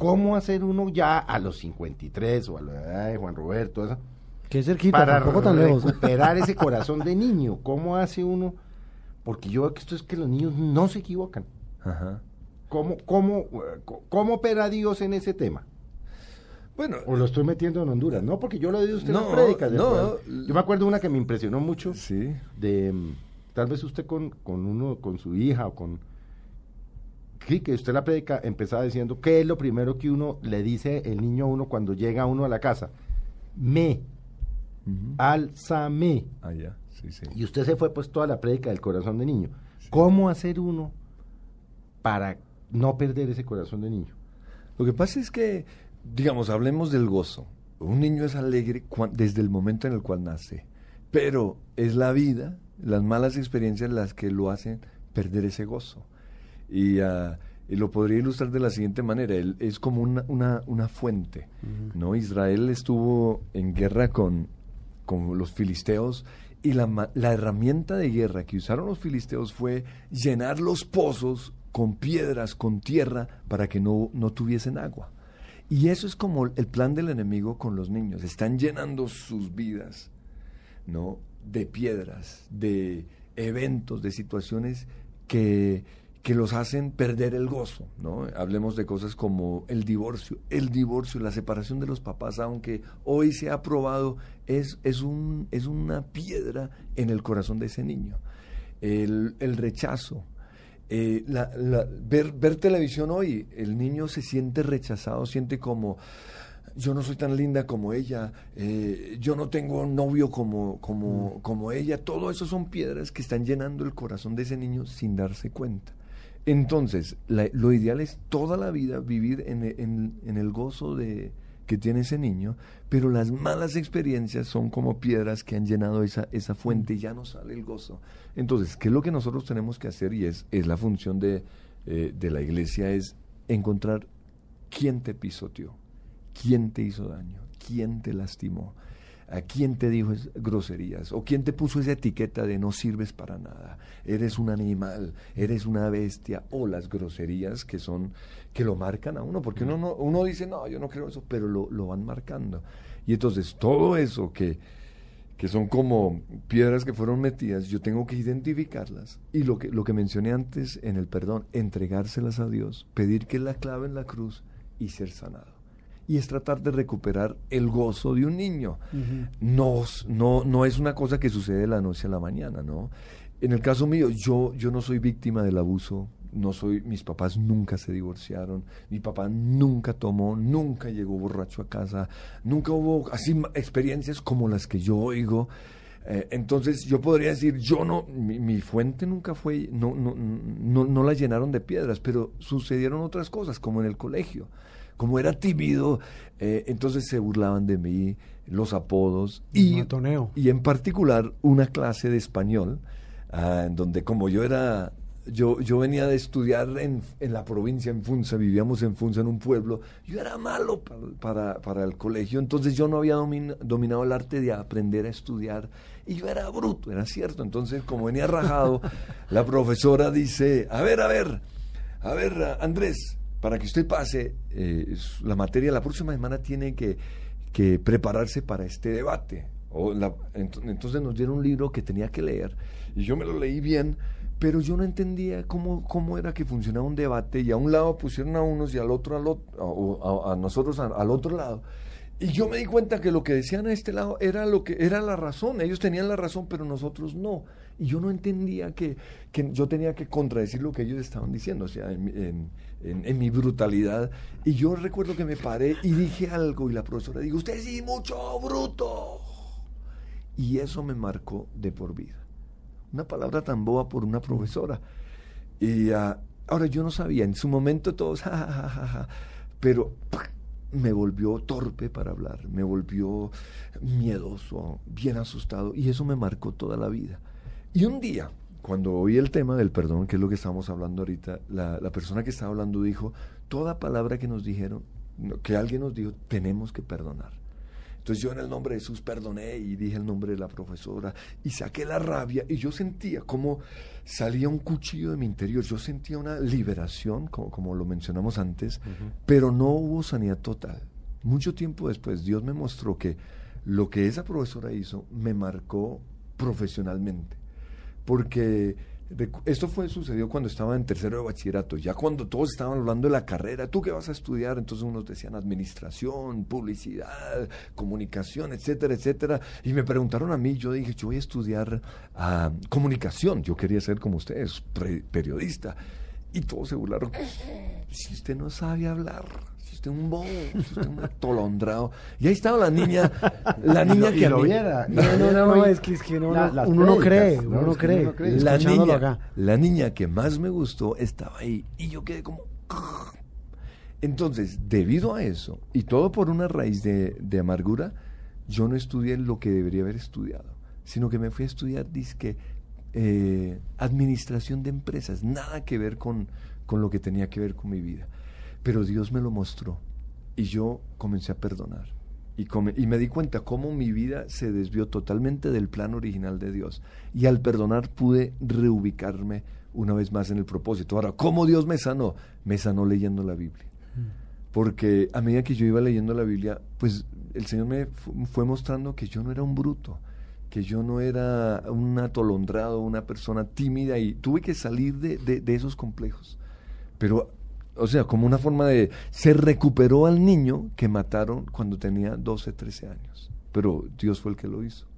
¿Cómo hacer uno ya a los 53 o a la edad de Juan Roberto? Eso, Qué cerquita, para tampoco tan lejos. recuperar ese corazón de niño. ¿Cómo hace uno? Porque yo veo que esto es que los niños no se equivocan. Ajá. ¿Cómo, cómo, cómo opera Dios en ese tema? Bueno, O lo estoy metiendo en Honduras, ¿no? Porque yo lo oí usted en No, de no. Yo me acuerdo una que me impresionó mucho. sí. de mm, tal vez usted con, con uno, con su hija o con sí, que usted la predica empezaba diciendo qué es lo primero que uno le dice el niño a uno cuando llega uno a la casa. Me, Ujú. álzame. Ah, ya, sí, sí. Y usted se fue pues toda la prédica del corazón de niño. ¿Cómo hacer uno para no perder ese corazón de niño? Lo que pasa es que, digamos, hablemos del gozo. Un niño es alegre cuan- desde el momento en el cual nace, pero es la vida, las malas experiencias las que lo hacen perder ese gozo. Y, y lo podría ilustrar de la siguiente manera, él es como una, una, una fuente, ¿no? Israel estuvo en guerra con, con los filisteos y la, la herramienta de guerra que usaron los filisteos fue llenar los pozos con piedras, con tierra, para que no, no tuviesen agua. Y eso es como el plan del enemigo con los niños. Están llenando sus vidas, ¿no? De piedras, de eventos, de situaciones que, que los hacen perder el gozo, ¿no? Hablemos de cosas como el divorcio. El divorcio, la separación de los papás, aunque hoy se ha aprobado, es, es, un, es una piedra en el corazón de ese niño. El, el rechazo, eh, la- la- ver, ver televisión hoy, el niño se siente rechazado, siente como yo no soy tan linda como ella, eh, yo no tengo un novio como, como, como ella, todo eso son piedras que están llenando el corazón de ese niño sin darse cuenta. Entonces, la- lo ideal es toda la vida vivir en, en el gozo de, que tiene ese niño, pero las malas experiencias son como piedras que han llenado esa, esa fuente y ya no sale el gozo. Entonces, ¿qué es lo que nosotros tenemos que hacer? Y es, es la función de, eh, de la iglesia, es encontrar quién te pisoteó, quién te hizo daño, quién te lastimó, a quién te dijo es- groserías o quién te puso esa etiqueta de no sirves para nada, eres un animal, eres una bestia o las groserías que son que lo marcan a uno, porque uno no, dice no, yo no creo eso, pero lo, lo van marcando. Y entonces todo eso que, que son como piedras que fueron metidas, yo tengo que identificarlas. Y lo que, lo que mencioné antes en el perdón, entregárselas a Dios, pedir que la clave en la cruz y ser sanado. Y es tratar de recuperar el gozo de un niño. no, no, no es una cosa que sucede de la noche a la mañana, ¿no? En el caso mío, yo, yo no soy víctima del abuso, no soy, mis papás nunca se divorciaron, mi papá nunca tomó, nunca llegó borracho a casa, nunca hubo así experiencias como las que yo oigo. Eh, entonces yo podría decir, yo no, mi, mi fuente nunca fue, no, no, no, no la llenaron de piedras, pero sucedieron otras cosas, como en el colegio. Como era tímido, eh, entonces se burlaban de mí, los apodos y, Matoneo. y en particular una clase de español, ah, en donde como yo era, yo, yo venía de estudiar en, en la provincia, en Funza, vivíamos en Funza, en un pueblo, yo era malo para, para, para el colegio, entonces yo no había domin- dominado el arte de aprender a estudiar y yo era bruto, era cierto, entonces como venía rajado, la profesora dice, a ver, a ver, a ver, Andrés, para que usted pase eh, la materia, la próxima semana tiene que, que prepararse para este debate. O la- ent- entonces nos dieron un libro que tenía que leer y yo me lo leí bien, pero yo no entendía cómo, cómo era que funcionaba un debate y a un lado pusieron a unos y al otro, al otro o a, a nosotros a- al otro lado. Y yo me di cuenta que lo que decían a este lado era lo que era la razón. Ellos tenían la razón, pero nosotros no. Y yo no entendía que, que yo tenía que contradecir lo que ellos estaban diciendo, o sea, en, en- mi brutalidad. Y yo recuerdo que me paré y dije algo y la profesora dijo, usted sí, mucho bruto. Y eso me marcó de por vida. Una palabra tan boba por una profesora. Y ah, ahora yo no sabía, en su momento todos, ja, ja, ja, pero. Me volvió torpe para hablar, me volvió miedoso, bien asustado, y eso me marcó toda la vida. Y un día, cuando oí el tema del perdón, que es lo que estamos hablando ahorita, la, la persona que estaba hablando dijo, toda palabra que nos dijeron, que alguien nos dijo, tenemos que perdonar. Entonces yo en el nombre de Jesús perdoné y dije el nombre de la profesora y saqué la rabia y yo sentía como salía un cuchillo de mi interior, yo sentía una liberación, como, como lo mencionamos antes, pero no hubo sanidad total. Mucho tiempo después Dios me mostró que lo que esa profesora hizo me marcó profesionalmente, porque esto fue sucedió cuando estaba en tercero de bachillerato, ya cuando todos estaban hablando de la carrera, ¿tú qué vas a estudiar? Entonces unos decían administración, publicidad, comunicación, etcétera, etcétera. Y me preguntaron a mí, yo dije, yo voy a estudiar ah, comunicación, yo quería ser como ustedes, periodista. Y todos se burlaron, si usted no sabe hablar, usted un bobo, usted un atolondrado. Y ahí estaba la niña, la niña que lo viera. No, no, no, es que, es que no, uno no cree, uno no cree. La niña, la niña que más me gustó estaba ahí y yo quedé como... Entonces, debido a eso, y todo por una raíz de, de amargura, yo no estudié lo que debería haber estudiado, sino que me fui a estudiar, disque, eh, administración de empresas, nada que ver con, con lo que tenía que ver con mi vida. Pero Dios me lo mostró y yo comencé a perdonar. Y, y, me di cuenta cómo mi vida se desvió totalmente del plan original de Dios. Y al perdonar pude reubicarme una vez más en el propósito. Ahora, ¿cómo Dios me sanó? Me sanó leyendo la Biblia. Mm. Porque a medida que yo iba leyendo la Biblia, pues el Señor me fue mostrando que yo no era un bruto, que yo no era un atolondrado, una persona tímida y tuve que salir de, de, de esos complejos. Pero o sea, como una forma de... Se recuperó al niño que mataron cuando tenía 12, 13 años. Pero Dios fue el que lo hizo.